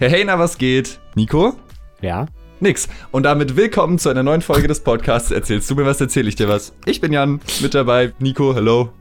Hey, hey, na, was geht? Nico? Ja? Nix. Und damit willkommen zu einer neuen Folge des Podcasts. Erzählst du mir was, erzähl ich dir was. Ich bin Jan, mit dabei. Nico, hello.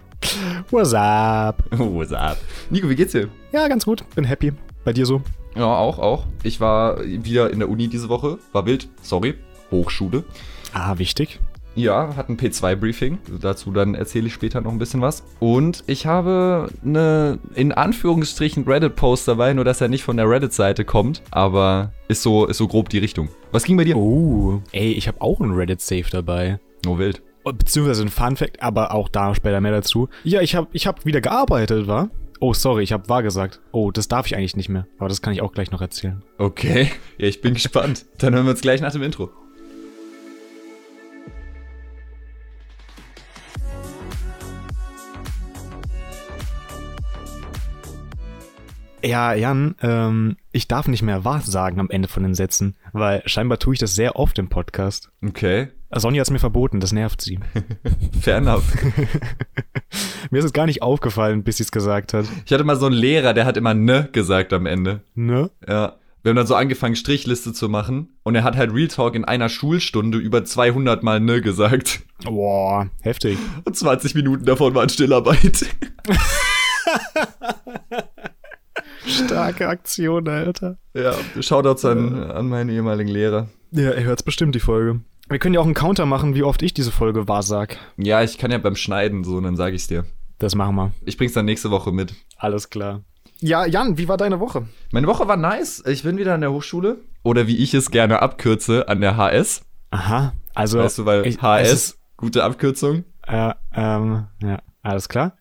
What's up? What's up? Nico, wie geht's dir? Ja, ganz gut. Bin happy. Bei dir so? Ja, auch, auch. Ich war wieder in der Uni diese Woche. War wild. Sorry. Hochschule. Ah, wichtig. Ja, hat ein P2-Briefing. Dazu dann erzähle ich später noch ein bisschen was. Und ich habe eine, in Anführungsstrichen, Reddit-Post dabei, nur dass er nicht von der Reddit-Seite kommt. Aber ist so, ist so grob die Richtung. Was ging bei dir? Oh. Ey, ich habe auch einen Reddit-Safe dabei. Oh, wild. Oh, Beziehungsweise ein Fun-Fact, aber auch da später mehr dazu. Ja, ich habe ich hab wieder gearbeitet, wa? Oh, sorry, ich habe wahr gesagt. Oh, das darf ich eigentlich nicht mehr. Aber das kann ich auch gleich noch erzählen. Okay. Ja, ich bin gespannt. Dann hören wir uns gleich nach dem Intro. Ja, Jan, ähm, ich darf nicht mehr wahr sagen am Ende von den Sätzen, weil scheinbar tue ich das sehr oft im Podcast. Okay. Sonja hat's mir verboten, das nervt sie. Fair enough. mir ist es gar nicht aufgefallen, bis sie es gesagt hat. Ich hatte mal so einen Lehrer, der hat immer ne gesagt am Ende. Ne? Ja. Wir haben dann so angefangen, Strichliste zu machen. Und er hat halt Real Talk in einer Schulstunde über 200 Mal ne gesagt. Boah, heftig. Und 20 Minuten davon waren Stillarbeit. Starke Aktion, Alter. Ja, Shoutouts an, an meinen ehemaligen Lehrer. Ja, er hört's bestimmt, die Folge. Wir können ja auch einen Counter machen, wie oft ich diese Folge wahrsag. Ja, ich kann ja beim Schneiden so, und dann sage ich's dir. Das machen wir. Ich bring's dann nächste Woche mit. Alles klar. Ja, Jan, wie war deine Woche? Meine Woche war nice. Ich bin wieder an der Hochschule. Oder wie ich es gerne abkürze, an der HS. Aha, also. Weißt du, weil ich- HS, gute Abkürzung. Äh, ähm, ja, alles klar.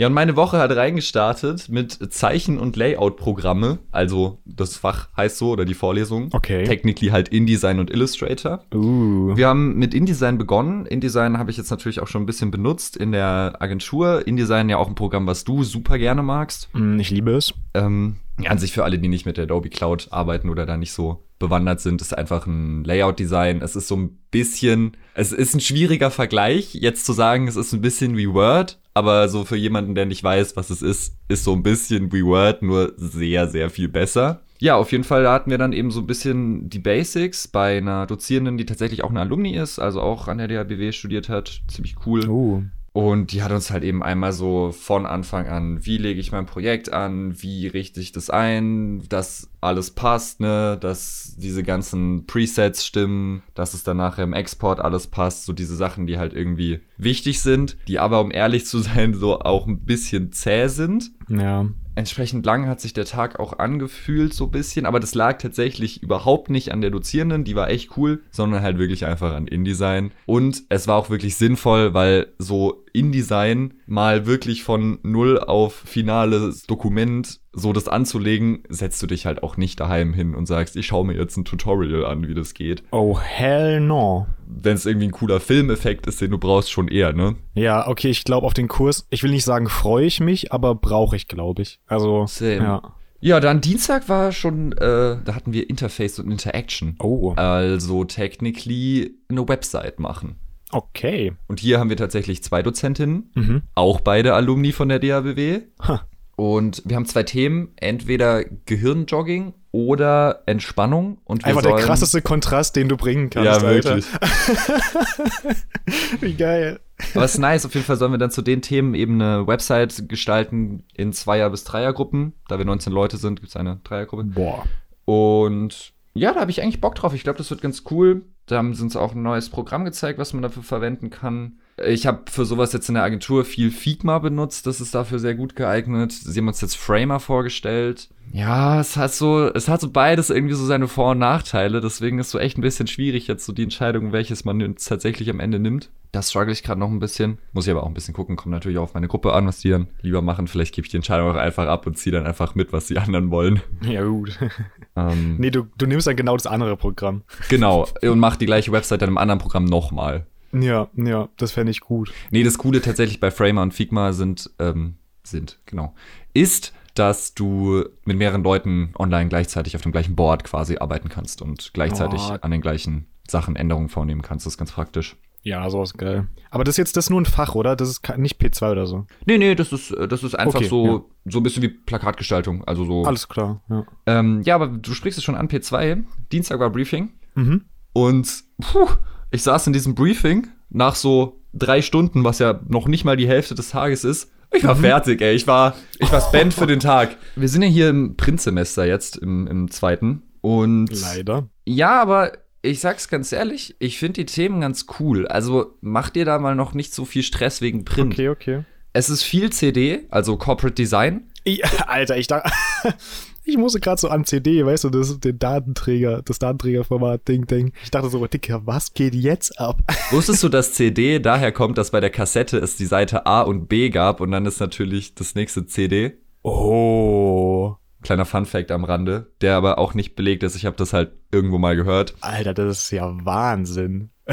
Ja, und meine Woche hat reingestartet mit Zeichen- und Layout-Programme. Also das Fach heißt so oder die Vorlesung. Okay. Technically halt InDesign und Illustrator. Uh. Wir haben mit InDesign begonnen. InDesign habe ich jetzt natürlich auch schon ein bisschen benutzt in der Agentur. InDesign ja auch ein Programm, was du super gerne magst. Mm, Ich liebe es. Ähm, an sich für alle, die nicht mit der Adobe Cloud arbeiten oder da nicht so bewandert sind, ist einfach ein Layout-Design. Es ist so ein bisschen, es ist ein schwieriger Vergleich, jetzt zu sagen, es ist ein bisschen wie Word, aber so für jemanden, der nicht weiß, was es ist, ist so ein bisschen wie Word, nur sehr, sehr viel besser. Ja, auf jeden Fall hatten wir dann eben so ein bisschen die Basics bei einer Dozierenden, die tatsächlich auch eine Alumni ist, also auch an der DHBW studiert hat. Ziemlich cool. Uh. Und die hat uns halt eben einmal so von Anfang an, wie lege ich mein Projekt an, wie richte ich das ein, dass alles passt, ne, dass diese ganzen Presets stimmen, dass es dann nachher im Export alles passt, so diese Sachen, die halt irgendwie wichtig sind, die aber, um ehrlich zu sein, so auch ein bisschen zäh sind. Ja. Entsprechend lang hat sich der Tag auch angefühlt, so ein bisschen, aber das lag tatsächlich überhaupt nicht an der Dozierenden, die war echt cool, sondern halt wirklich einfach an InDesign. Und es war auch wirklich sinnvoll, weil so InDesign mal wirklich von null auf finales Dokument so das anzulegen, setzt du dich halt auch nicht daheim hin und sagst, ich schaue mir jetzt ein Tutorial an, wie das geht. Oh, hell no. Wenn es irgendwie ein cooler Filmeffekt ist, den du brauchst, schon eher, ne? Ja, okay, ich glaube auf den Kurs, ich will nicht sagen, freue ich mich, aber brauche ich, glaube ich. Also, Same. ja. Ja, dann Dienstag war schon, äh, da hatten wir Interface und Interaction. Oh, Also technically eine Website machen. okay. Und hier haben wir tatsächlich zwei Dozentinnen, Mhm. auch beide Alumni von der DABW. Ha. Und wir haben zwei Themen, entweder Gehirnjogging oder Entspannung. Und wir Einfach der sollen- krasseste Kontrast, den du bringen kannst. Ja, wirklich. Wie geil. Aber es ist nice, auf jeden Fall sollen wir dann zu den Themen eben eine Website gestalten in Zweier- bis Dreiergruppen. Da wir 19 Leute sind, gibt es eine Dreiergruppe. Boah. Und ja, da habe ich eigentlich Bock drauf. Ich glaube, das wird ganz cool. Da haben sie uns auch ein neues Programm gezeigt, was man dafür verwenden kann. Ich habe für sowas jetzt in der Agentur viel Figma benutzt. Das ist dafür sehr gut geeignet. Sie haben uns jetzt Framer vorgestellt. Ja, es hat so, es hat so beides irgendwie so seine Vor- und Nachteile. Deswegen ist so echt ein bisschen schwierig jetzt so die Entscheidung, welches man tatsächlich am Ende nimmt. Das struggle ich gerade noch ein bisschen. Muss ich aber auch ein bisschen gucken. Kommt natürlich auch auf meine Gruppe an, was die dann lieber machen. Vielleicht gebe ich die Entscheidung auch einfach ab und ziehe dann einfach mit, was die anderen wollen. Ja, gut. Ähm, nee, du, du nimmst dann genau das andere Programm. Genau, und macht die gleiche Website dann im anderen Programm nochmal. Ja, ja, das fände ich gut. Nee, das Coole tatsächlich bei Framer und Figma sind, ähm, sind, genau, ist, dass du mit mehreren Leuten online gleichzeitig auf dem gleichen Board quasi arbeiten kannst und gleichzeitig Oh. an den gleichen Sachen Änderungen vornehmen kannst. Das ist ganz praktisch. Ja, sowas geil. Aber das ist jetzt das ist nur ein Fach, oder? Das ist nicht P2 oder so. Nee, nee, das ist, das ist einfach Okay, so, ja. so ein bisschen wie Plakatgestaltung. Also so. Alles klar, ja. Ähm, ja, aber du sprichst es schon an, P2. Dienstag war Briefing. Mhm. Und puh, ich saß in diesem Briefing nach so drei Stunden, was ja noch nicht mal die Hälfte des Tages ist. Ich war fertig, ey. Ich war, ich war spent für den Tag. Wir sind ja hier im Prinzsemester jetzt, im, im zweiten. Und Leider. ja, aber ich sag's ganz ehrlich, ich finde die Themen ganz cool. Also mach dir da mal noch nicht so viel Stress wegen Print. Okay, okay. Es ist viel CD, also Corporate Design. Ja, Alter, ich dachte. Ich musste gerade so an CD, weißt du, das den Datenträger, das Datenträgerformat Ding Ding. Ich dachte so, Dicker, was geht jetzt ab? Wusstest du, dass CD daher kommt, dass bei der Kassette es die Seite A und B gab und dann ist natürlich das nächste CD? Oh. Kleiner Fun-Fact am Rande, der aber auch nicht belegt ist. Ich habe das halt irgendwo mal gehört. Alter, das ist ja Wahnsinn.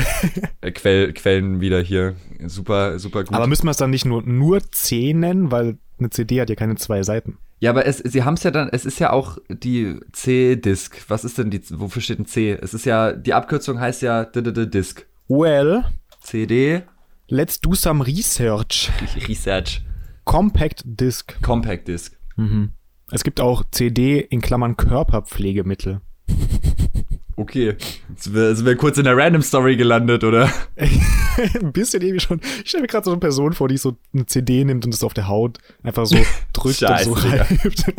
Äh, Quell, Quellen wieder hier. Super, super gut. Aber müssen wir es dann nicht nur, nur C nennen, weil eine CD hat ja keine zwei Seiten. Ja, aber es, sie haben es ja dann, es ist ja auch die C-Disk. Was ist denn die, wofür steht ein C? Es ist ja, die Abkürzung heißt ja Disk. Well, CD, let's do some research. Research, Compact Disc. Compact Disk. Mhm. Es gibt auch CD in Klammern Körperpflegemittel. Okay, jetzt sind wir kurz in der Random Story gelandet, oder? Ein bisschen irgendwie schon. Ich stelle mir gerade so eine Person vor, die so eine CD nimmt und das auf der Haut einfach so drückt und so Scheiße, reibt.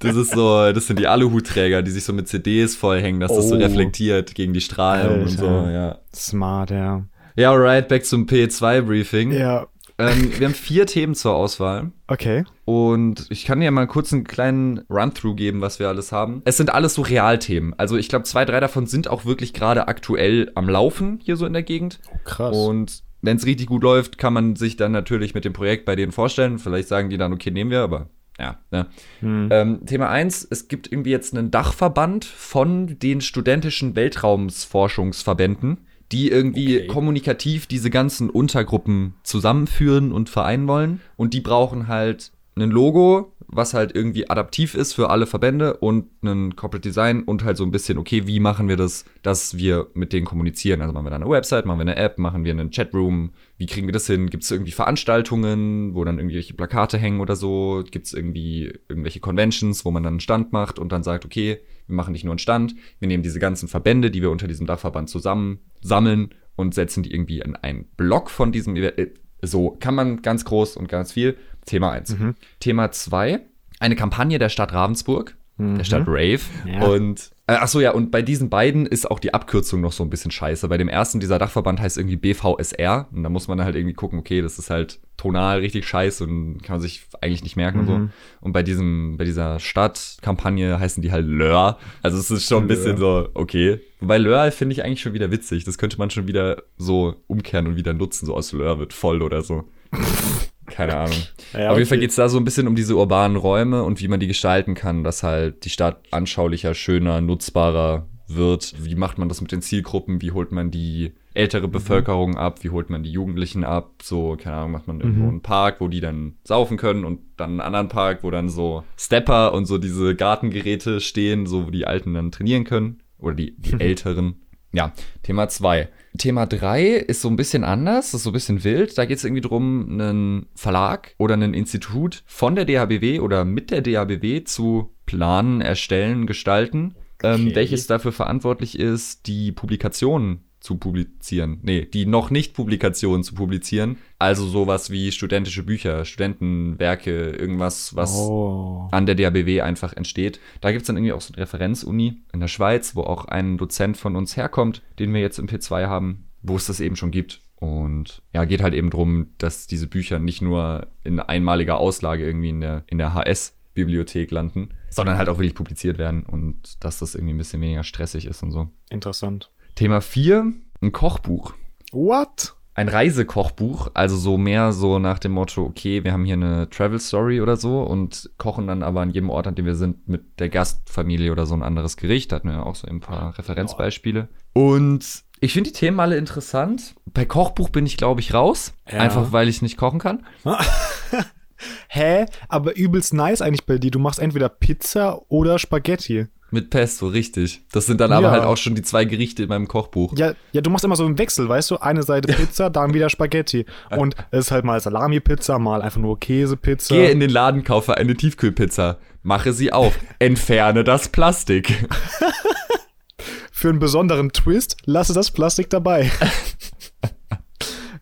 Das ist so, das sind die Aluhutträger, die sich so mit CDs vollhängen, dass das so Oh. reflektiert gegen die Strahlen und so, Alter. ja. Smart, ja. Ja, alright, back zum P2-Briefing. Ja, Ähm, wir haben vier Themen zur Auswahl. okay. Und ich kann dir mal kurz einen kleinen Run-Through geben, was wir alles haben. Es sind alles so Realthemen. Also ich glaube, zwei, drei davon sind auch wirklich gerade aktuell am Laufen hier so in der Gegend. Krass. Und wenn es richtig gut läuft, kann man sich dann natürlich mit dem Projekt bei denen vorstellen. Vielleicht sagen die dann, okay, nehmen wir, aber ja. Ne. Hm. Ähm, Thema eins: es gibt irgendwie jetzt einen Dachverband von den studentischen Weltraumsforschungsverbänden, die irgendwie Okay. kommunikativ diese ganzen Untergruppen zusammenführen und vereinen wollen. Und die brauchen halt ein Logo, was halt irgendwie adaptiv ist für alle Verbände und ein Corporate Design und halt so ein bisschen, okay, wie machen wir das, dass wir mit denen kommunizieren? Also machen wir da eine Website, machen wir eine App, machen wir einen Chatroom, wie kriegen wir das hin? Gibt es irgendwie Veranstaltungen, wo dann irgendwelche Plakate hängen oder so? Gibt es irgendwie irgendwelche Conventions, wo man dann einen Stand macht und dann sagt, okay, wir machen nicht nur einen Stand, wir nehmen diese ganzen Verbände, die wir unter diesem Dachverband zusammen sammeln und setzen die irgendwie in einen Block von diesem Event. Äh, So kann man ganz groß und ganz viel. Thema 1. Thema 2, eine Kampagne der Stadt Ravensburg, der Stadt Rave. Ja. Und äh, ach so ja, und bei diesen beiden ist auch die Abkürzung noch so ein bisschen scheiße. Bei dem ersten, dieser Dachverband heißt irgendwie BVSR. Und da muss man halt irgendwie gucken, okay, das ist halt tonal richtig scheiße und kann man sich eigentlich nicht merken und so. Und bei diesem, bei dieser Stadtkampagne heißen die halt Lör. Also es ist schon ein bisschen so, okay. Wobei Lör finde ich eigentlich schon wieder witzig. Das könnte man schon wieder so umkehren und wieder nutzen. So aus Lör wird voll oder so. Keine Ahnung. Ja, Auf jeden Fall geht es da so ein bisschen um diese urbanen Räume und wie man die gestalten kann, dass halt die Stadt anschaulicher, schöner, nutzbarer wird. Wie macht man das mit den Zielgruppen? Wie holt man die ältere Bevölkerung ab? Wie holt man die Jugendlichen ab? So, keine Ahnung, macht man irgendwo einen Park, wo die dann saufen können und dann einen anderen Park, wo dann so Stepper und so diese Gartengeräte stehen, so wo die Alten dann trainieren können. Oder die, die Älteren. Ja, Thema 2. Thema 3 ist so ein bisschen anders, ist so ein bisschen wild. Da geht es irgendwie drum, einen Verlag oder ein Institut von der DHBW oder mit der DHBW zu planen, erstellen, gestalten, ähm, Okay. welches dafür verantwortlich ist, die Publikationen zu publizieren. Nee, die noch nicht Publikationen zu publizieren. Also sowas wie studentische Bücher, Studentenwerke, irgendwas, was Oh. an der DABW einfach entsteht. Da gibt's dann irgendwie auch so eine Referenzuni in der Schweiz, wo auch ein Dozent von uns herkommt, den wir jetzt im P2 haben, wo es das eben schon gibt. Und ja, geht halt eben drum, dass diese Bücher nicht nur in einmaliger Auslage irgendwie in der, in der HS-Bibliothek landen, sondern halt auch wirklich publiziert werden und dass das irgendwie ein bisschen weniger stressig ist und so. Interessant. Thema 4, ein Kochbuch What? ein Reisekochbuch, also so mehr so nach dem Motto, okay, wir haben hier eine Travel Story oder so und kochen dann aber an jedem Ort, an dem wir sind, mit der Gastfamilie oder so ein anderes Gericht. Da hatten wir auch so ein paar Referenzbeispiele. Und ich finde die Themen alle interessant. Bei Kochbuch bin ich, glaube ich, raus. Ja. Einfach weil ich nicht kochen kann. Hä? Aber übelst nice eigentlich bei dir. Du machst entweder Pizza oder Spaghetti. Mit Pesto, richtig. Das sind dann aber Ja. halt auch schon die zwei Gerichte in meinem Kochbuch. Ja, ja, du machst immer so einen Wechsel, weißt du? Eine Seite Pizza, dann wieder Spaghetti. Und es ist halt mal Salami-Pizza, mal einfach nur Käsepizza. Gehe in den Laden, kaufe eine Tiefkühlpizza. Mache sie auf. Entferne das Plastik. Für einen besonderen Twist lasse das Plastik dabei.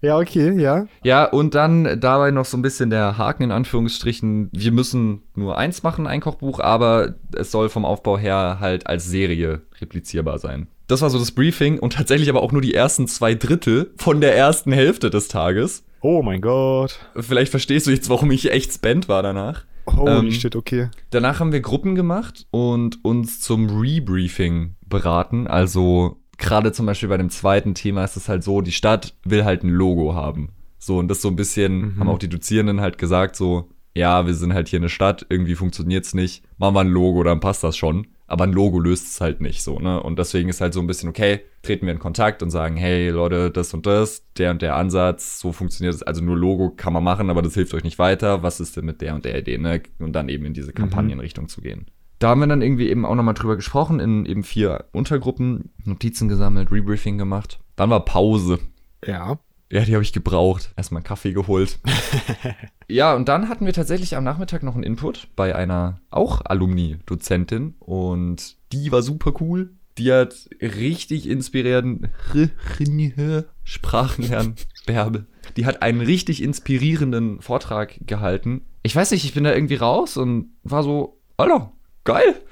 Ja, okay, ja. Ja, und dann dabei noch so ein bisschen der Haken in Anführungsstrichen. Wir müssen nur eins machen, ein Kochbuch, aber es soll vom Aufbau her halt als Serie replizierbar sein. Das war so das Briefing und tatsächlich aber auch nur die ersten zwei Drittel von der ersten Hälfte des Tages. Oh mein Gott. Vielleicht verstehst du jetzt, warum ich echt spent war danach. Holy Ähm, shit, okay. Danach haben wir Gruppen gemacht und uns zum Rebriefing beraten. Also gerade zum Beispiel bei dem zweiten Thema ist es halt so, die Stadt will halt ein Logo haben. So, und das so ein bisschen, Mhm. haben auch die Dozierenden halt gesagt, so, ja, wir sind halt hier eine Stadt, irgendwie funktioniert's nicht. Machen wir ein Logo, dann passt das schon. Aber ein Logo löst es halt nicht so, ne? Und deswegen ist halt so ein bisschen, okay, treten wir in Kontakt und sagen, hey Leute, das und das, der und der Ansatz, so funktioniert es. Also nur Logo kann man machen, aber das hilft euch nicht weiter. Was ist denn mit der und der Idee, ne? Und dann eben in diese Kampagnenrichtung zu gehen. Da haben wir dann irgendwie eben auch nochmal drüber gesprochen, in eben vier Untergruppen, Notizen gesammelt, Rebriefing gemacht. Dann war Pause. Ja. Ja, die habe ich gebraucht. Erstmal Kaffee geholt. ja, und dann hatten wir tatsächlich am Nachmittag noch einen Input bei einer auch Alumni-Dozentin und die war super cool. Die hat richtig inspirierenden Sprachenlernen, Bärbe. Die hat einen richtig inspirierenden Vortrag gehalten. Ich weiß nicht, ich bin da irgendwie raus und war so, Alter, geil.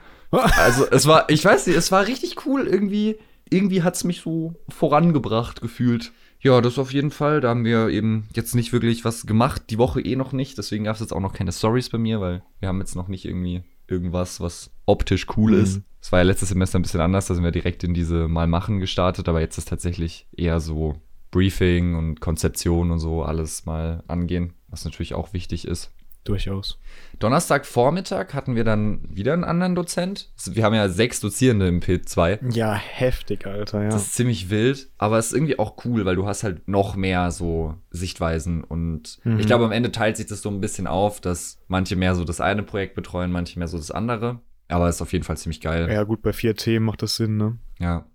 Also es war, ich weiß nicht, es war richtig cool irgendwie. Irgendwie hat's mich so vorangebracht gefühlt. Ja, das auf jeden Fall. Da haben wir eben jetzt nicht wirklich was gemacht. Die Woche eh noch nicht. Deswegen gab es jetzt auch noch keine Stories bei mir, weil wir haben jetzt noch nicht irgendwie irgendwas, was optisch cool Mhm. ist. Es war ja letztes Semester ein bisschen anders. Da sind wir direkt in diese Mal machen gestartet. Aber jetzt ist tatsächlich eher so Briefing und Konzeption und so alles mal angehen, was natürlich auch wichtig ist. Durchaus. Donnerstagvormittag hatten wir dann wieder einen anderen Dozent. Wir haben ja sechs Dozierende im P2. Ja, heftig, Alter, ja. Das ist ziemlich wild, aber es ist irgendwie auch cool, weil du hast halt noch mehr so Sichtweisen und Mhm. ich glaube, am Ende teilt sich das so ein bisschen auf, dass manche mehr so das eine Projekt betreuen, manche mehr so das andere. Aber es ist auf jeden Fall ziemlich geil. ja, gut, bei vier Themen macht das Sinn, ne? Ja.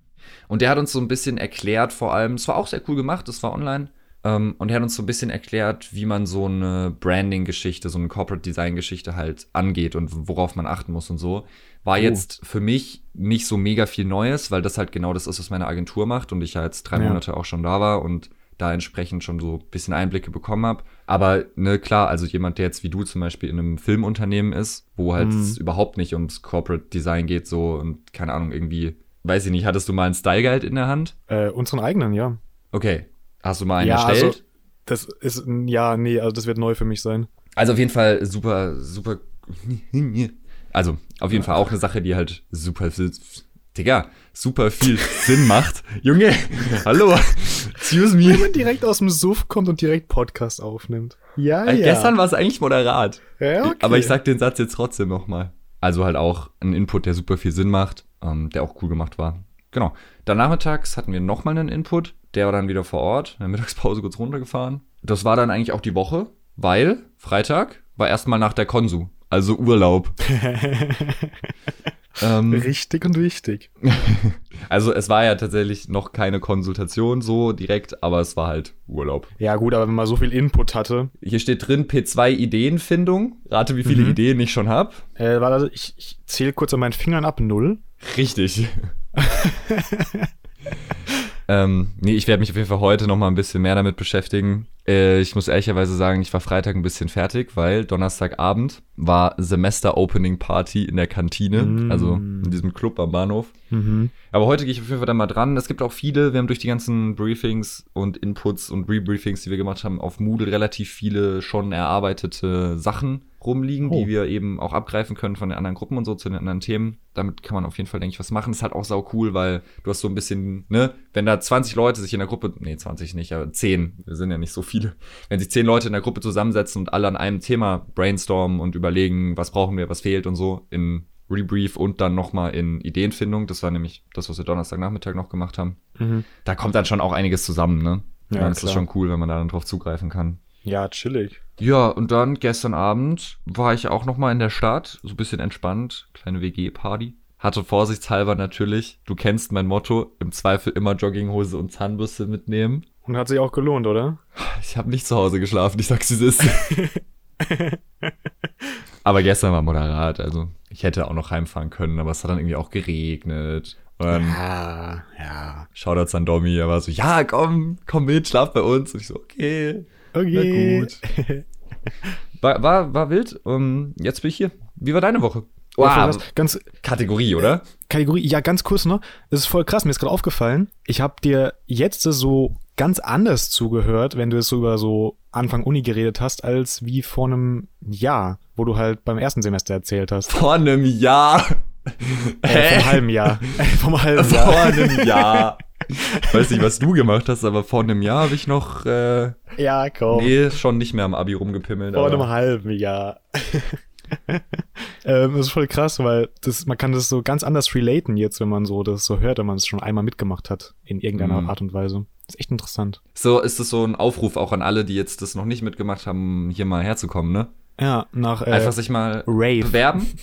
Und der hat uns so ein bisschen erklärt, vor allem, es war auch sehr cool gemacht, es war online. Ähm, und er hat uns so ein bisschen erklärt, wie man so eine Branding-Geschichte, so eine Corporate Design-Geschichte halt angeht und worauf man achten muss und so. War Oh. jetzt für mich nicht so mega viel Neues, weil das halt genau das ist, was meine Agentur macht und ich ja jetzt drei Ja. Monate auch schon da war und da entsprechend schon so ein bisschen Einblicke bekommen habe. Aber ne, klar, also jemand, der jetzt wie du zum Beispiel in einem Filmunternehmen ist, wo halt Mhm. es überhaupt nicht ums Corporate Design geht, so und keine Ahnung, irgendwie, weiß ich nicht, hattest du mal einen Style Guide in der Hand? Äh, unseren eigenen, ja. Okay. Hast du mal einen Ja, erstellt? also- Das ist, ja, nee, also das wird neu für mich sein. Also auf jeden Fall super, super. Also auf jeden Fall auch eine Sache, die halt super viel. Digga, super viel Sinn macht. Junge, hallo, excuse me. Wenn man direkt aus dem Suff kommt und direkt Podcast aufnimmt. Ja, Äh, ja. Gestern war es eigentlich moderat. ja, okay. Aber ich sag den Satz jetzt trotzdem nochmal. Also halt auch ein Input, der super viel Sinn macht, ähm, der auch cool gemacht war. Genau. Dann nachmittags hatten wir nochmal einen Input, der war dann wieder vor Ort, in der Mittagspause kurz runtergefahren. Das war dann eigentlich auch die Woche, weil Freitag war erstmal nach der Konsu, also Urlaub. ähm, Richtig und wichtig. also es war ja tatsächlich noch keine Konsultation so direkt, aber es war halt Urlaub. Ja, gut, aber wenn man so viel Input hatte, Hier steht drin P2 Ideenfindung. Rate, wie viele Mhm. Ideen ich schon hab. äh, war das, ich, ich zähle kurz an meinen Fingern ab, null. Richtig. ähm, nee, ich werde mich auf jeden Fall heute noch mal ein bisschen mehr damit beschäftigen. Äh, ich muss ehrlicherweise sagen, ich war Freitag ein bisschen fertig, weil Donnerstagabend war Semester-Opening-Party in der Kantine, Mm. also in diesem Club am Bahnhof. Mhm. Aber heute gehe ich auf jeden Fall da mal dran. Es gibt auch viele, wir haben durch die ganzen Briefings und Inputs und Rebriefings, die wir gemacht haben, auf Moodle relativ viele schon erarbeitete Sachen rumliegen, Oh. die wir eben auch abgreifen können von den anderen Gruppen und so zu den anderen Themen. Damit kann man auf jeden Fall, denke ich, was machen. Ist halt auch sau cool, weil du hast so ein bisschen, ne, wenn da 20 Leute sich in der Gruppe, nee, 20 nicht, aber 10, wir sind ja nicht so viele, wenn sich 10 Leute in der Gruppe zusammensetzen und alle an einem Thema brainstormen und überlegen, was brauchen wir, was fehlt und so in Rebrief und dann nochmal in Ideenfindung. Das war nämlich das, was wir Donnerstagnachmittag noch gemacht haben. Mhm. Da kommt dann schon auch einiges zusammen, ne? Ja, dann ist das schon cool, wenn man da dann drauf zugreifen kann. Ja, chillig. Ja, und dann gestern Abend war ich auch noch mal in der Stadt, so ein bisschen entspannt, kleine WG-Party. hatte vorsichtshalber natürlich, du kennst mein Motto, im Zweifel immer Jogginghose und Zahnbürste mitnehmen. Und hat sich auch gelohnt, oder? Ich habe nicht zu Hause geschlafen, ich sag's wie es ist. aber gestern war moderat, also ich hätte auch noch heimfahren können, aber es hat dann irgendwie auch geregnet. Und Ja, ja. Shoutouts an Domi, er war so, ja, komm, komm mit, schlaf bei uns. Und ich so, okay. Okay. Na gut. War, war, war wild. Um, jetzt bin ich hier. Wie war deine Woche? Wow. Ganz, Kategorie, oder? Kategorie, ja, ganz kurz noch. Es ist voll krass, mir ist gerade aufgefallen. Ich habe dir jetzt so ganz anders zugehört, wenn du es so über so Anfang Uni geredet hast, als wie vor einem Jahr, wo du halt beim ersten Semester erzählt hast. Vor einem Jahr. Äh, vom halben Jahr. Äh, vom halben Vor Jahr. einem Jahr. Ich weiß nicht, was du gemacht hast, aber vor einem Jahr habe ich noch, äh, Ja, komm. nee, schon nicht mehr am Abi rumgepimmelt. Vor einem aber halben Jahr. ähm, das ist voll krass, weil das, man kann das so ganz anders relaten jetzt, wenn man so das so hört, wenn man es schon einmal mitgemacht hat, in irgendeiner Mhm. Art und Weise. Das ist echt interessant. so ist es so ein Aufruf auch an alle, die jetzt das noch nicht mitgemacht haben, hier mal herzukommen, ne? Ja, nach äh, Einfach sich mal Rave. bewerben.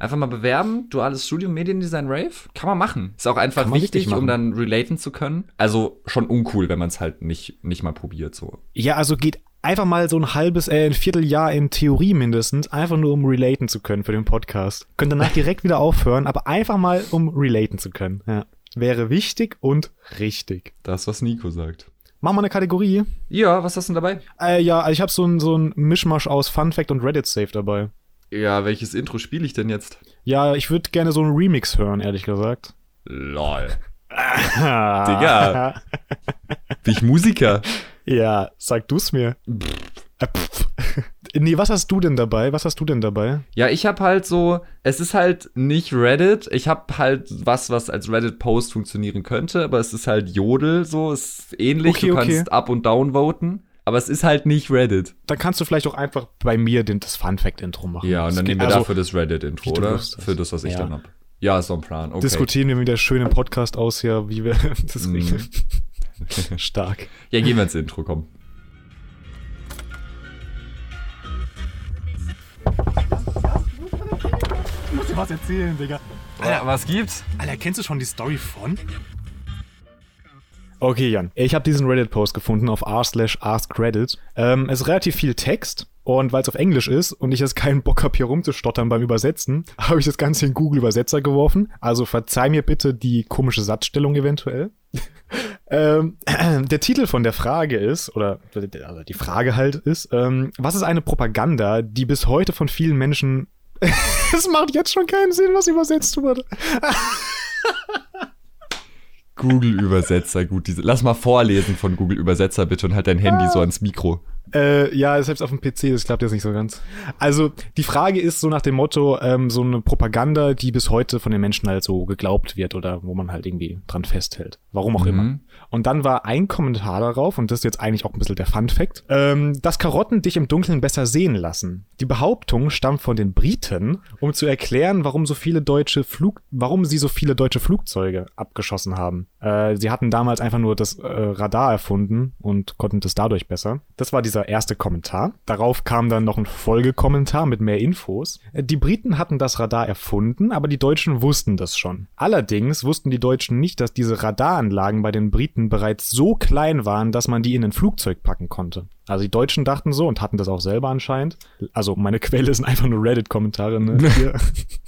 Einfach mal bewerben, duales Studium Mediendesign Rave. Kann man machen. Ist auch einfach wichtig, um dann relaten zu können. Also schon uncool, wenn man es halt nicht, nicht mal probiert, so. Ja, also geht einfach mal so ein halbes, äh, ein Vierteljahr in Theorie mindestens, einfach nur um relaten zu können für den Podcast. Könnt danach direkt wieder aufhören, aber einfach mal um relaten zu können. Ja. Wäre wichtig und richtig. Das, was Nico sagt. Machen wir eine Kategorie. Ja, was hast du denn dabei? Äh, ja, also ich habe so ein, so ein Mischmasch aus Fun Fact und Reddit Safe dabei. Ja, welches Intro spiele ich denn jetzt? Ja, ich würde gerne so einen Remix hören, ehrlich gesagt. Lol. Digga. Bin ich Musiker? Ja, sag du's mir. Äh, pff. nee, was hast du denn dabei? Was hast du denn dabei? Ja, ich habe halt so, es ist halt nicht Reddit. Ich habe halt was, was als Reddit-Post funktionieren könnte, aber es ist halt Jodel so, es ist ähnlich. Okay, du okay. kannst up und down voten, aber es ist halt nicht Reddit. Dann kannst du vielleicht auch einfach bei mir den, das Fun Fact Intro machen. Ja, und Das dann nehmen wir also, dafür das Reddit-Intro, wie du oder? Für das, was ich Ja. dann hab. Ja, ist so ein Plan. Okay. Diskutieren wir wieder schön im Podcast aus hier, wie wir das Mhm. regeln. Stark. Ja, gehen wir ins Intro, komm. Ich muss dir was erzählen, Digga. Ja, was gibt's? Alter, kennst du schon die Story von? Okay, Jan. Ich habe diesen Reddit-Post gefunden auf r slash askreddit. Ähm, es ist relativ viel Text und weil es auf Englisch ist und ich jetzt keinen Bock habe, hier rumzustottern beim Übersetzen, habe ich das Ganze in Google Übersetzer geworfen. Also verzeih mir bitte die komische Satzstellung eventuell. ähm, der Titel von der Frage ist, oder also die Frage halt ist, ähm, was ist eine Propaganda, die bis heute von vielen Menschen... Es macht jetzt schon keinen Sinn, was übersetzt wurde. Google-Übersetzer, gut. Diese, lass mal vorlesen von Google-Übersetzer bitte und halt dein Handy so ans Mikro. Äh, ja, selbst auf dem PC, das klappt jetzt nicht so ganz. Also, die Frage ist so nach dem Motto, ähm, so eine Propaganda, die bis heute von den Menschen halt so geglaubt wird oder wo man halt irgendwie dran festhält. Warum auch Mhm. immer. Und dann war ein Kommentar darauf, und das ist jetzt eigentlich auch ein bisschen der Fun-Fact, ähm, dass Karotten dich im Dunkeln besser sehen lassen. Die Behauptung stammt von den Briten, um zu erklären, warum so viele deutsche Flug, warum sie so viele deutsche Flugzeuge abgeschossen haben. Äh, sie hatten damals einfach nur das äh, Radar erfunden und konnten das dadurch besser. Das war dieser erste Kommentar. Darauf kam dann noch ein Folgekommentar mit mehr Infos. Die Briten hatten das Radar erfunden, aber die Deutschen wussten das schon. Allerdings wussten die Deutschen nicht, dass diese Radaranlagen bei den Briten bereits so klein waren, dass man die in ein Flugzeug packen konnte. Also die Deutschen dachten so und hatten das auch selber anscheinend. Also meine Quelle sind einfach nur Reddit-Kommentare. Ne? Hier.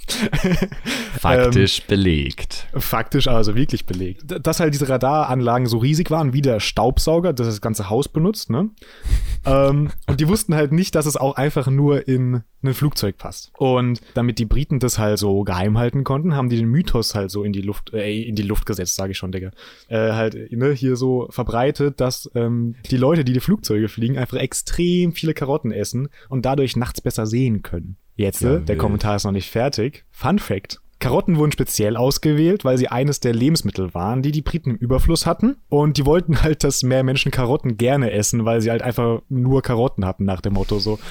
Faktisch belegt. Faktisch also wirklich belegt. Dass halt diese Radaranlagen so riesig waren wie der Staubsauger, das das ganze Haus benutzt, ne? ähm, und die wussten halt nicht, dass es auch einfach nur in ein Flugzeug passt. Und damit die Briten das halt so geheim halten konnten, haben die den Mythos halt so in die Luft, äh, in die Luft gesetzt, sage ich schon, Digga. Äh, halt, ne, hier so verbreitet, dass ähm, die Leute, die die Flugzeuge fliegen, einfach extrem viele Karotten essen und dadurch nachts besser sehen können. Jetzt, Ja, äh, der. Kommentar ist noch nicht fertig. Fun Fact. Karotten wurden speziell ausgewählt, weil sie eines der Lebensmittel waren, die die Briten im Überfluss hatten. Und die wollten halt, dass mehr Menschen Karotten gerne essen, weil sie halt einfach nur Karotten hatten, nach dem Motto so.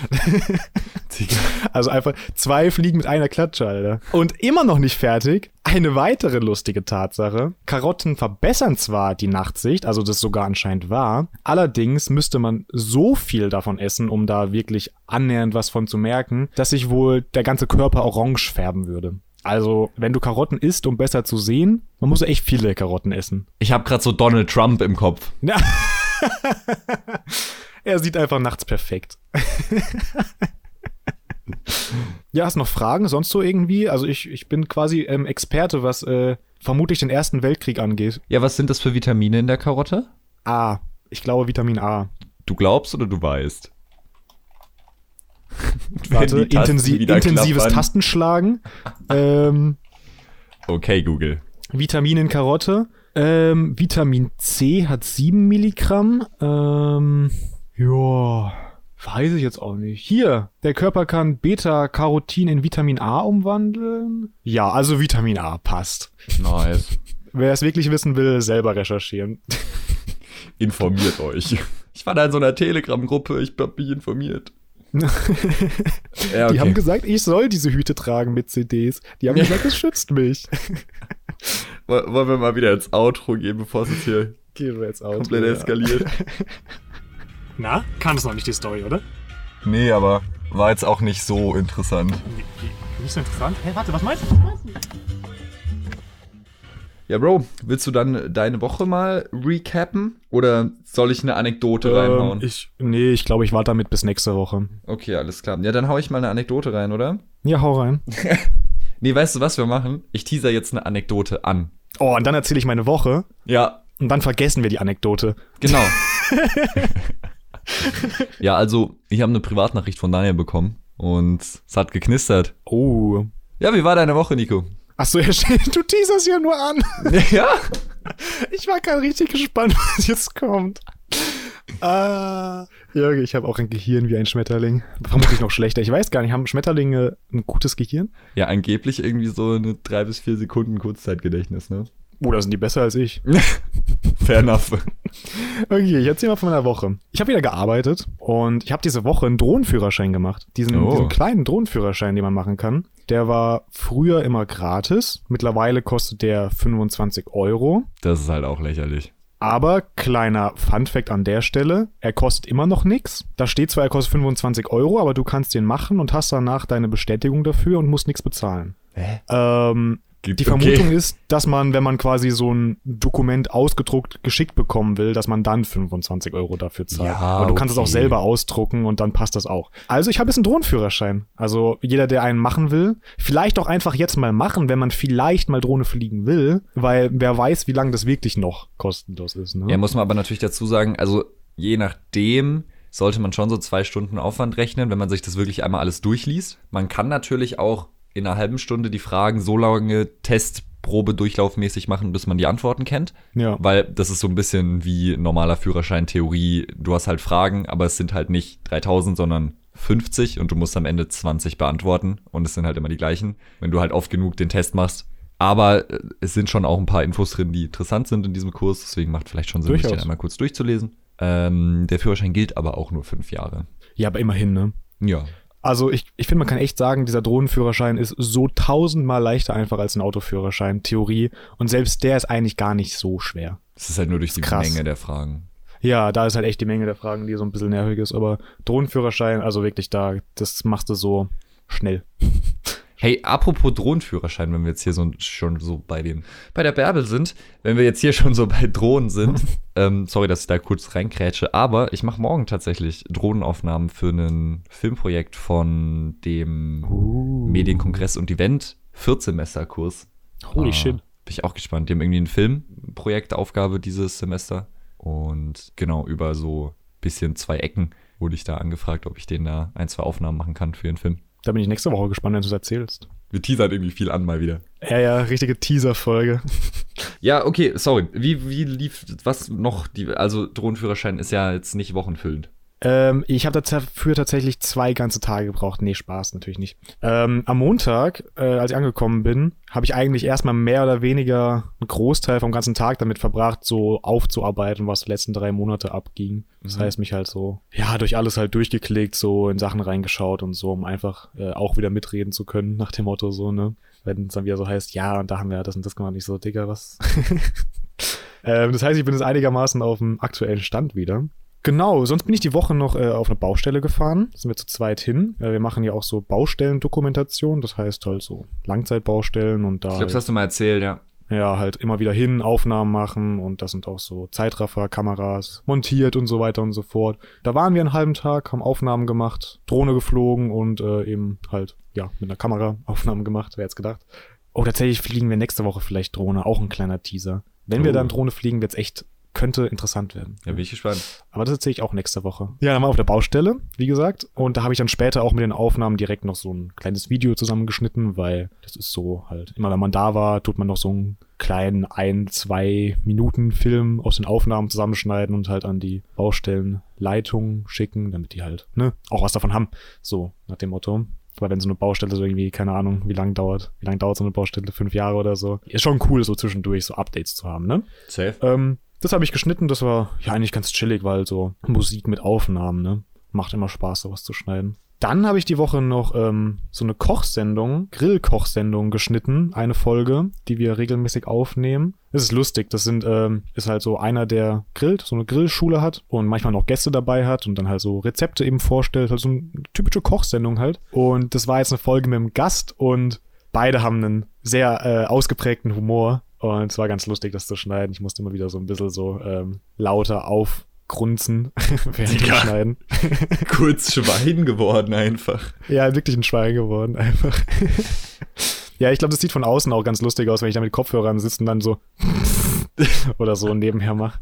Also einfach zwei Fliegen mit einer Klatsche, Alter. Und immer noch nicht fertig. Eine weitere lustige Tatsache. Karotten verbessern zwar die Nachtsicht, also das sogar anscheinend war. Allerdings müsste man so viel davon essen, um da wirklich annähernd was von zu merken, dass sich wohl der ganze Körper orange färben würde. Also, wenn du Karotten isst, um besser zu sehen, man muss echt viele Karotten essen. Ich habe gerade so Donald Trump im Kopf. Ja. er sieht einfach nachts perfekt. ja, hast du noch Fragen sonst so irgendwie? Also ich, ich bin quasi ähm, Experte, was äh, vermutlich den Ersten Weltkrieg angeht. Ja, was sind das für Vitamine in der Karotte? A. Ich glaube Vitamin A. Du glaubst oder du weißt? Warte, intensi intensives klappern. Tastenschlagen. ähm, Okay, Google. Vitamin in Karotte. Ähm, Vitamin C hat 7 Milligramm. Ähm, ja, weiß ich jetzt auch nicht. Hier, der Körper kann Beta-Carotin in Vitamin A umwandeln. Ja, also Vitamin A passt. Nice. Wer es wirklich wissen will, selber recherchieren. Informiert euch. Ich war da in so einer Telegram-Gruppe, ich hab mich informiert. Ja, Die haben gesagt, ich soll diese Hüte tragen mit CDs. Die haben gesagt, es schützt mich. Woll- Wollen wir mal wieder ins Outro gehen, bevor es jetzt hier Gehen wir jetzt aus. komplett eskaliert? Na, kannst noch nicht die Story, oder? Nee, aber war jetzt auch nicht so interessant. Nicht so interessant. Hey, warte, was meinst du? Was meinst du? Ja, Bro, willst du dann deine Woche mal recappen? Oder soll ich eine Anekdote reinhauen? Ähm, ich, nee, ich glaube, ich warte damit bis nächste Woche. okay, alles klar. Ja, dann hau ich mal eine Anekdote rein, oder? Ja, hau rein. Nee, weißt du, was wir machen? Ich teaser jetzt eine Anekdote an. Oh, und dann erzähle ich meine Woche Ja, und dann vergessen wir die Anekdote. genau. ja, also, ich habe eine Privatnachricht von Daniel bekommen und es hat geknistert. Oh. Ja, wie war deine Woche, Nico? Ach so, ja, du teaserst ja nur an. ja? Ich war gerade richtig gespannt, was jetzt kommt. Ah. Ja, ich habe auch ein Gehirn wie ein Schmetterling. Vermutlich noch schlechter. Ich weiß gar nicht, haben Schmetterlinge ein gutes Gehirn? Ja, angeblich irgendwie so eine drei bis vier Sekunden Kurzzeitgedächtnis, ne? Oder sind die besser als ich? Fair enough. Okay, ich erzähle mal von meiner Woche. Ich habe wieder gearbeitet und ich habe diese Woche einen Drohnenführerschein gemacht. Diesen, Oh. diesen kleinen Drohnenführerschein, den man machen kann. Der war früher immer gratis. Mittlerweile kostet der 25 Euro. Das ist halt auch lächerlich. Aber kleiner Funfact an der Stelle, er kostet immer noch nix. Da steht zwar, er kostet 25 Euro, aber du kannst den machen und hast danach deine Bestätigung dafür und musst nichts bezahlen. Hä? Ähm, Gibt- die okay. Vermutung ist, dass man, wenn man quasi so ein Dokument ausgedruckt geschickt bekommen will, dass man dann 25 Euro dafür zahlt. Ja, Aber du kannst es auch okay. selber ausdrucken und dann passt das auch. Also ich habe jetzt einen Drohnenführerschein. Also jeder, der einen machen will, vielleicht auch einfach jetzt mal machen, wenn man vielleicht mal Drohne fliegen will, weil wer weiß, wie lange das wirklich noch kostenlos ist. Ne? Ja, muss man aber natürlich dazu sagen, also je nachdem sollte man schon so zwei Stunden Aufwand rechnen, wenn man sich das wirklich einmal alles durchliest. Man kann natürlich auch in einer halben Stunde die Fragen so lange Testprobe durchlaufmäßig machen, bis man die Antworten kennt. Ja. Weil das ist so ein bisschen wie normaler Führerschein Theorie. Du hast halt Fragen, aber es sind halt nicht 3000, sondern 50 und du musst am Ende 20 beantworten und es sind halt immer die gleichen, wenn du halt oft genug den Test machst. Aber äh, es sind schon auch ein paar Infos drin, die interessant sind in diesem Kurs, deswegen macht vielleicht schon Sinn, sich den einmal kurz durchzulesen. Ähm, der Führerschein gilt aber auch nur fünf Jahre. Ja, aber immerhin, ne? Ja. Also ich, ich finde, man kann echt sagen, dieser Drohnenführerschein ist so tausendmal leichter einfach als ein Autoführerschein, Theorie. Und selbst der ist eigentlich gar nicht so schwer. Es ist halt nur durch die krass. Menge der Fragen. Ja, da ist halt echt die Menge der Fragen, die so ein bisschen nervig ist. Aber Drohnenführerschein, also wirklich da, das machst du so schnell. Hey, apropos Drohnenführerschein, wenn wir jetzt hier so schon so bei dem bei der Bärbel sind, wenn wir jetzt hier schon so bei Drohnen sind, ähm, sorry, dass ich da kurz reinkrätsche, aber ich mache morgen tatsächlich Drohnenaufnahmen für ein Filmprojekt von dem Medienkongress und Event Viertsemesterkurs. Holy Ah, shit. Bin ich auch gespannt. Die haben irgendwie ein Filmprojektaufgabe dieses Semester und genau über so bisschen zwei Ecken wurde ich da angefragt, ob ich denen da ein, zwei Aufnahmen machen kann für ihren Film. Da bin ich nächste Woche gespannt, wenn du es erzählst. Wir teasern irgendwie viel an mal wieder. Ja, ja, richtige Teaser-Folge. Ja, okay, sorry. Wie, wie lief was noch? Die, also Drohnenführerschein ist ja jetzt nicht wochenfüllend. Ähm, ich habe dafür tatsächlich zwei ganze Tage gebraucht. Nee, Spaß, natürlich nicht. Ähm, am Montag, äh, als ich angekommen bin, habe ich eigentlich erstmal mehr oder weniger einen Großteil vom ganzen Tag damit verbracht, so aufzuarbeiten, was die letzten drei Monate abging. Das Mhm. heißt, mich halt so, ja, durch alles halt durchgeklickt, so in Sachen reingeschaut und so, um einfach äh, auch wieder mitreden zu können, nach dem Motto so, ne? Wenn es dann wieder so heißt, ja, und da haben wir das und das gemacht, nicht so, Digga, was? ähm, das heißt, ich bin jetzt einigermaßen auf dem aktuellen Stand wieder. Genau, sonst bin ich die Woche noch äh, auf eine Baustelle gefahren. Sind wir zu zweit hin. Äh, wir machen ja auch so Baustellendokumentation, das heißt halt so Langzeitbaustellen und da. Ich glaube, das hast du mal erzählt, ja. Ja, halt immer wieder hin, Aufnahmen machen und das sind auch so Zeitraffer-Kameras montiert und so weiter und so fort. Da waren wir einen halben Tag, haben Aufnahmen gemacht, Drohne geflogen und äh, eben halt, ja, mit einer Kamera Aufnahmen gemacht, wer jetzt gedacht. Oh, tatsächlich fliegen wir nächste Woche vielleicht Drohne, auch ein kleiner Teaser. Wenn wir Oh. dann Drohne fliegen, wird's echt, könnte interessant werden. Ja, bin ich gespannt. Aber das erzähle ich auch nächste Woche. Ja, dann war auf der Baustelle, wie gesagt. Und da habe ich dann später auch mit den Aufnahmen direkt noch so ein kleines Video zusammengeschnitten, weil das ist so halt, immer wenn man da war, tut man noch so einen kleinen ein, zwei Minuten Film aus den Aufnahmen zusammenschneiden und halt an die Baustellenleitung schicken, damit die halt, ne, auch was davon haben. So, nach dem Motto. Weil wenn so eine Baustelle so irgendwie, keine Ahnung, wie lange dauert, wie lange dauert so eine Baustelle, fünf Jahre oder so. Ist schon cool, so zwischendurch so Updates zu haben, ne? Safe. Ähm, das habe ich geschnitten, das war ja eigentlich ganz chillig, weil so Musik mit Aufnahmen, ne? Macht immer Spaß, sowas zu schneiden. Dann habe ich die Woche noch ähm, so eine Kochsendung, Grillkochsendung geschnitten, eine Folge, die wir regelmäßig aufnehmen. Das ist lustig, das sind, ähm, ist halt so einer, der grillt, so eine Grillschule hat und manchmal noch Gäste dabei hat und dann halt so Rezepte eben vorstellt, halt so eine typische Kochsendung halt. Und das war jetzt eine Folge mit einem Gast und beide haben einen sehr äh, ausgeprägten Humor. Und es war ganz lustig, das zu schneiden. Ich musste immer wieder so ein bisschen so ähm, lauter aufgrunzen während dem Digga. Schneiden. Kurz Schwein geworden einfach. Ja, wirklich ein Schwein geworden, einfach. ja, ich glaube, das sieht von außen auch ganz lustig aus, wenn ich da mit Kopfhörern sitze und dann so oder so nebenher mache.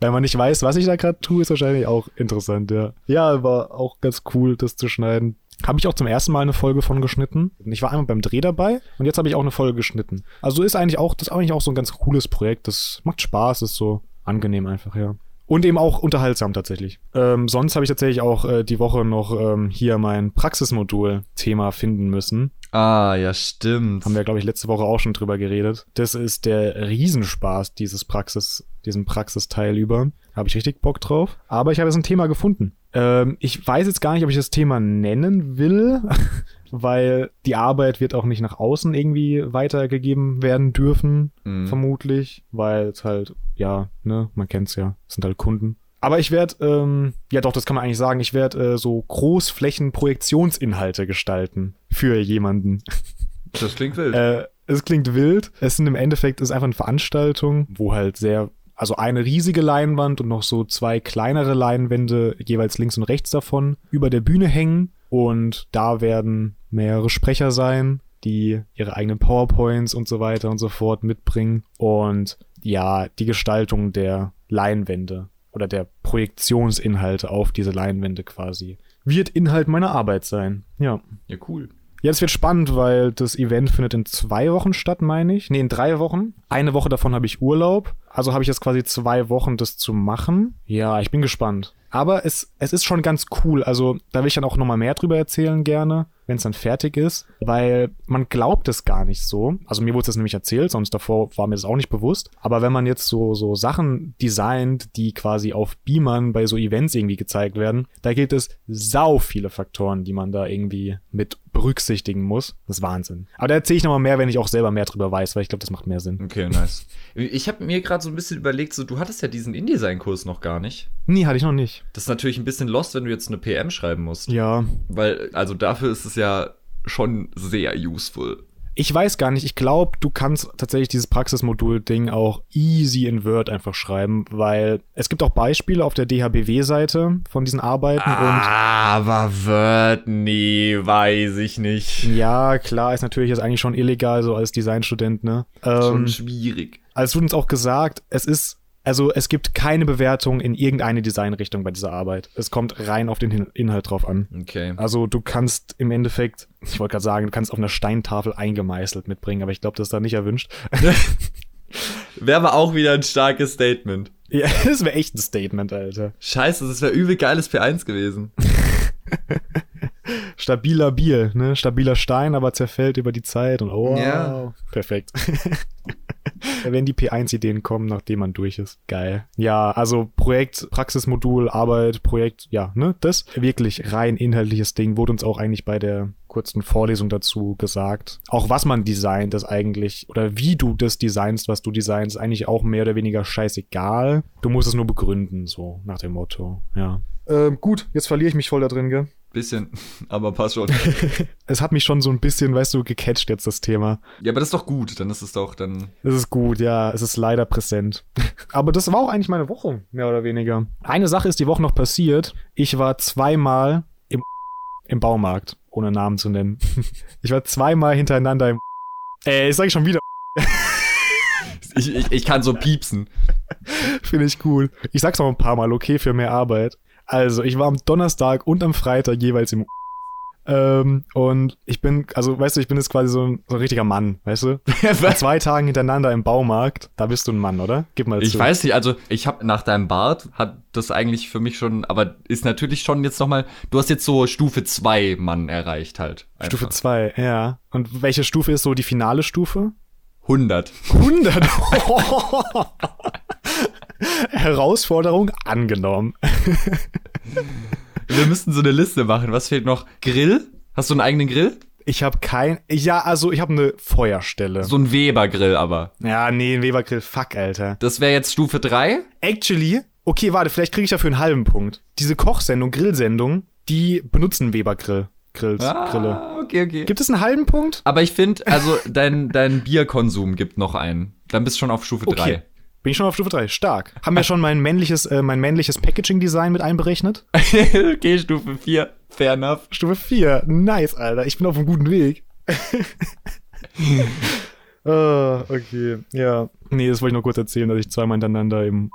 wenn man nicht weiß, was ich da gerade tue, ist wahrscheinlich auch interessant, ja. Ja, war auch ganz cool, das zu schneiden. Habe ich auch zum ersten Mal eine Folge von geschnitten. Ich war einmal beim Dreh dabei und jetzt habe ich auch eine Folge geschnitten. Also ist eigentlich auch, das ist eigentlich auch so ein ganz cooles Projekt. Das macht Spaß, ist so angenehm einfach, ja. Und eben auch unterhaltsam tatsächlich. Ähm, sonst habe ich tatsächlich auch äh, die Woche noch ähm, hier mein Praxismodul-Thema finden müssen. Ah, ja, stimmt. Haben wir, glaube ich, letzte Woche auch schon drüber geredet. Das ist der Riesenspaß, dieses Praxis, diesen Praxisteil über. Habe ich richtig Bock drauf. Aber ich habe jetzt ein Thema gefunden. Ähm, ich weiß jetzt gar nicht, ob ich das Thema nennen will, weil die Arbeit wird auch nicht nach außen irgendwie weitergegeben werden dürfen, Mhm. vermutlich, weil es halt, ja, ne, man kennt's ja, es sind halt Kunden. Aber ich werde, ähm, ja doch, das kann man eigentlich sagen, ich werde äh, so Großflächen-Projektionsinhalte gestalten für jemanden. Das klingt wild. Äh, es klingt wild. Es sind im Endeffekt ist einfach eine Veranstaltung, wo halt sehr, also eine riesige Leinwand und noch so zwei kleinere Leinwände, jeweils links und rechts davon, über der Bühne hängen. Und da werden mehrere Sprecher sein, die ihre eigenen PowerPoints und so weiter und so fort mitbringen. Und ja, die Gestaltung der Leinwände oder der Projektionsinhalte auf diese Leinwände quasi wird Inhalt meiner Arbeit sein. Ja. ja, cool. Ja, es wird spannend, weil das Event findet in zwei Wochen statt, meine ich. Nee, in drei Wochen. Eine Woche davon habe ich Urlaub. Also habe ich jetzt quasi zwei Wochen, das zu machen. Ja, ich bin gespannt. Aber es, es ist schon ganz cool. Also da will ich dann auch nochmal mehr drüber erzählen gerne, wenn es dann fertig ist. Weil man glaubt es gar nicht so. Also mir wurde das nämlich erzählt, sonst davor war mir das auch nicht bewusst. Aber wenn man jetzt so, so Sachen designt, die quasi auf Beamern bei so Events irgendwie gezeigt werden, da gibt es sau viele Faktoren, die man da irgendwie mit berücksichtigen muss. Das ist Wahnsinn. Aber da erzähle ich nochmal mehr, wenn ich auch selber mehr drüber weiß, weil ich glaube, das macht mehr Sinn. Okay, nice. Ich habe mir gerade so ein bisschen überlegt, so du hattest ja diesen InDesign-Kurs noch gar nicht. Nie hatte ich noch nicht. Das ist natürlich ein bisschen lost, wenn du jetzt eine PM schreiben musst. Ja. Weil, also dafür ist es ja schon sehr useful. Ich weiß gar nicht. Ich glaube, du kannst tatsächlich dieses Praxismodul-Ding auch easy in Word einfach schreiben, weil es gibt auch Beispiele auf der DHBW-Seite von diesen Arbeiten Aber Word, nee, weiß ich nicht. ja, klar, ist natürlich jetzt eigentlich schon illegal, so als Designstudent, ne? Schon Ähm, schwierig. Also es wurde uns auch gesagt, es ist, also es gibt keine Bewertung in irgendeine Designrichtung bei dieser Arbeit. Es kommt rein auf den Inhalt drauf an. Okay. Also du kannst im Endeffekt, ich wollte gerade sagen, du kannst auf einer Steintafel eingemeißelt mitbringen, aber ich glaube, das ist da nicht erwünscht. Wäre aber auch wieder ein starkes Statement. ja, das wäre echt ein Statement, Alter. Scheiße, das wäre übel geiles P1 gewesen. Stabiler Bier, ne? Stabiler Stein, aber zerfällt über die Zeit und oh, Ja. perfekt. Wenn die P1-Ideen kommen, nachdem man durch ist. Geil. Ja, also Projekt, Praxismodul, Arbeit, Projekt, ja, ne? Das wirklich rein inhaltliches Ding wurde uns auch eigentlich bei der kurzen Vorlesung dazu gesagt. Auch was man designt, ist eigentlich, oder wie du das designst, was du designst, ist eigentlich auch mehr oder weniger scheißegal. Du musst es nur begründen, so nach dem Motto, ja. Ähm, gut, jetzt verliere ich mich voll da drin, gell? Bisschen, aber passt schon. Es hat mich schon so ein bisschen, weißt du, gecatcht jetzt das Thema. ja, aber das ist doch gut. Dann ist es doch dann. Es ist gut, ja, es ist leider präsent. Aber das war auch eigentlich meine Woche, mehr oder weniger. Eine Sache ist die Woche noch passiert. Ich war zweimal im, im Baumarkt, ohne Namen zu nennen. Ich war zweimal hintereinander im. Äh, ich sage schon wieder, Ich, ich, ich kann so piepsen. finde ich cool. Ich sag's noch ein paar Mal, okay, für mehr Arbeit. Also, ich war am Donnerstag und am Freitag jeweils im. Ähm, und ich bin, also, weißt du, ich bin jetzt quasi so ein, so ein richtiger Mann, weißt du? Bei zwei Tagen hintereinander im Baumarkt, da bist du ein Mann, oder? Gib mal Ich zu. weiß nicht, also ich habe nach deinem Bart hat das eigentlich für mich schon, aber ist natürlich schon jetzt nochmal, du hast jetzt so Stufe 2 Mann erreicht halt. Einfach. Stufe 2, ja. Und welche Stufe ist so die finale Stufe? 100. 100. Herausforderung angenommen. Wir müssten so eine Liste machen. Was fehlt noch? Grill? Hast du einen eigenen Grill? Ich habe kein. Ja, also ich habe eine Feuerstelle. So ein Weber-Grill aber. Ja, nee, ein Webergrill. Fuck, Alter. Das wäre jetzt Stufe 3. Actually, okay, warte, vielleicht kriege ich dafür einen halben Punkt. Diese Kochsendung, Grillsendung, die benutzen Webergrill. Grills, Grille. Ah, okay, okay. Gibt es einen halben Punkt? aber ich finde, also dein, dein Bierkonsum gibt noch einen. Dann bist du schon auf Stufe Okay. Bin ich schon auf Stufe 3. Stark. Haben wir schon mein männliches, äh, mein männliches Packaging-Design mit einberechnet? 3. okay, Stufe 4. Fair enough. Stufe 4. Nice, Alter. Ich bin auf einem guten Weg. ah, okay. Ja. Nee, das wollte ich noch kurz erzählen, dass ich zweimal hintereinander im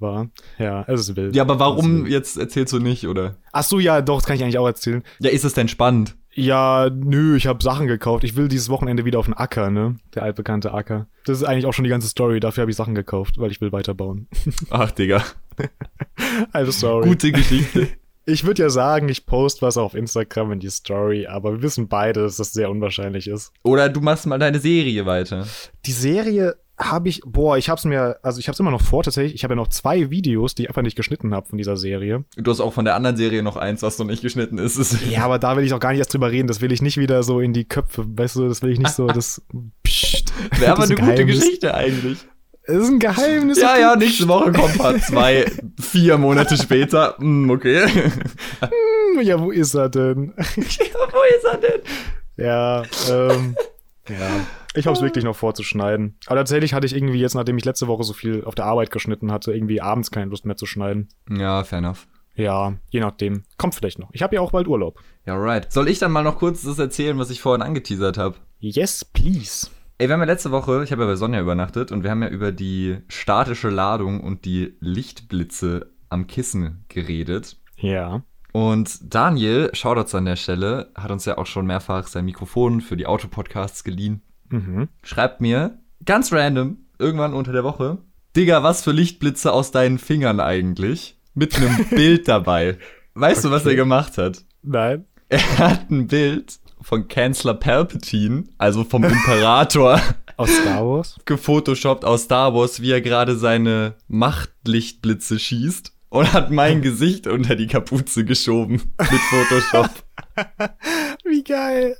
war. Ja, es ist wild. Ja, aber warum jetzt erzählst du nicht, oder? Ach so, ja, doch, das kann ich eigentlich auch erzählen. Ja, ist es denn spannend? Ja, nö, ich habe Sachen gekauft. Ich will dieses Wochenende wieder auf den Acker, ne? Der altbekannte Acker. Das ist eigentlich auch schon die ganze Story. Dafür habe ich Sachen gekauft, weil ich will weiterbauen. Ach, Digga. Also sorry. Gute Geschichte. Ich würde ja sagen, ich post was auf Instagram in die Story, aber wir wissen beide, dass das sehr unwahrscheinlich ist. Oder du machst mal deine Serie weiter. Die Serie habe ich, boah, ich hab's mir, also ich hab's immer noch vor tatsächlich. Ich habe ja noch zwei Videos, die ich einfach nicht geschnitten habe von dieser Serie. Du hast auch von der anderen Serie noch eins, was noch nicht geschnitten ist. Ja, aber da will ich auch gar nicht erst drüber reden. Das will ich nicht wieder so in die Köpfe, weißt du, das will ich nicht so, das, psst. Wäre aber eine ein gute Geheimnis. Geschichte eigentlich. Das ist ein Geheimnis. Ja, ja, nächste Woche kommt Part 2. Vier Monate später. Hm, okay. Hm, Ja, wo ist er denn? Wo ist er denn? Ja, ähm, ja. Ich habe es wirklich noch vorzuschneiden. Aber tatsächlich hatte ich irgendwie jetzt, nachdem ich letzte Woche so viel auf der Arbeit geschnitten hatte, irgendwie abends keine Lust mehr zu schneiden. Ja, fair enough. Ja, je nachdem. Kommt vielleicht noch. Ich habe ja auch bald Urlaub. Ja, right. Soll ich dann mal noch kurz das erzählen, was ich vorhin angeteasert habe? Yes, please. Ey, wir haben ja letzte Woche, ich habe ja bei Sonja übernachtet und wir haben ja über die statische Ladung und die Lichtblitze am Kissen geredet. Ja. Und Daniel, Shoutouts an der Stelle, hat uns ja auch schon mehrfach sein Mikrofon für die Autopodcasts geliehen. Mhm. Schreibt mir, ganz random, irgendwann unter der Woche, Digga, was für Lichtblitze aus deinen Fingern eigentlich? Mit einem Bild dabei. Weißt du, was Okay. er gemacht hat? Nein. Er hat ein Bild von Kanzler Palpatine, also vom Imperator, Aus Star Wars? gefotoshoppt aus Star Wars, wie er gerade seine Machtlichtblitze schießt und hat mein Gesicht unter die Kapuze geschoben mit Photoshop. Wie geil.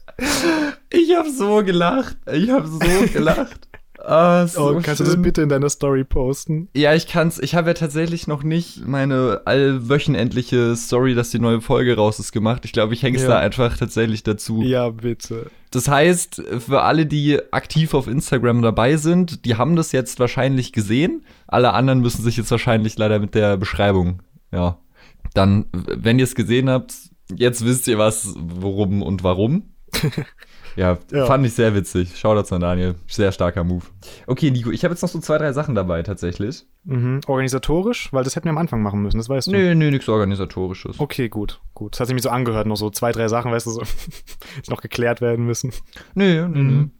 Ich hab so gelacht. Ich hab so gelacht. Ah, so Oh, kannst du das schön. bitte in deiner Story posten? Ja, ich kann's. Ich habe ja tatsächlich noch nicht meine allwöchenendliche Story, dass die neue Folge raus ist, gemacht. Ich glaube, ich hänge es Ja. da einfach tatsächlich dazu. Ja, bitte. Das heißt, für alle, die aktiv auf Instagram dabei sind, die haben das jetzt wahrscheinlich gesehen. Alle anderen müssen sich jetzt wahrscheinlich leider mit der Beschreibung, ja. Dann, wenn ihr es gesehen habt, jetzt wisst ihr was, worum und warum. ja, Ja. fand ich sehr witzig. Shoutouts an Daniel. Sehr starker Move. Okay, Nico, ich habe jetzt noch so zwei, drei Sachen dabei tatsächlich. Mhm. Organisatorisch? Weil das hätten wir am Anfang machen müssen, das weißt du. Nö, nö, nichts Organisatorisches. Okay, gut, gut. Das hat sich mir so angehört, noch so zwei, drei Sachen, weißt du, so, die noch geklärt werden müssen. Nö, nö, Mhm.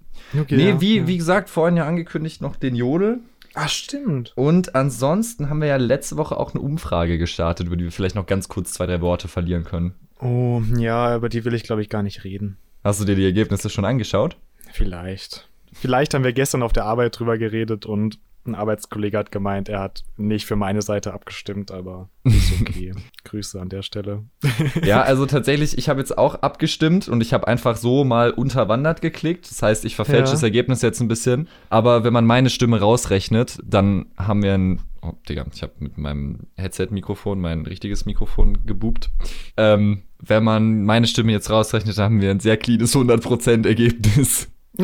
Okay, Nee, ja, wie, ja. wie gesagt, vorhin ja angekündigt noch den Jodel. Ah, stimmt. Und ansonsten haben wir ja letzte Woche auch eine Umfrage gestartet, über die wir vielleicht noch ganz kurz zwei, drei Worte verlieren können. Oh, ja, über die will ich, glaube ich, gar nicht reden. Hast du dir die Ergebnisse schon angeschaut? Vielleicht. Vielleicht haben wir gestern auf der Arbeit drüber geredet und Ein Arbeitskollege hat gemeint, er hat nicht für meine Seite abgestimmt, aber ist okay. Grüße an der Stelle. ja, also tatsächlich, ich habe jetzt auch abgestimmt und ich habe einfach so mal unterwandert geklickt. Das heißt, ich verfälsche ja. das Ergebnis jetzt ein bisschen. Aber wenn man meine Stimme rausrechnet, dann haben wir ein. Oh, Digga, ich habe mit meinem Headset-Mikrofon mein richtiges Mikrofon gebubt. Ähm, wenn man meine Stimme jetzt rausrechnet, haben wir ein sehr cleanes 100%-Ergebnis.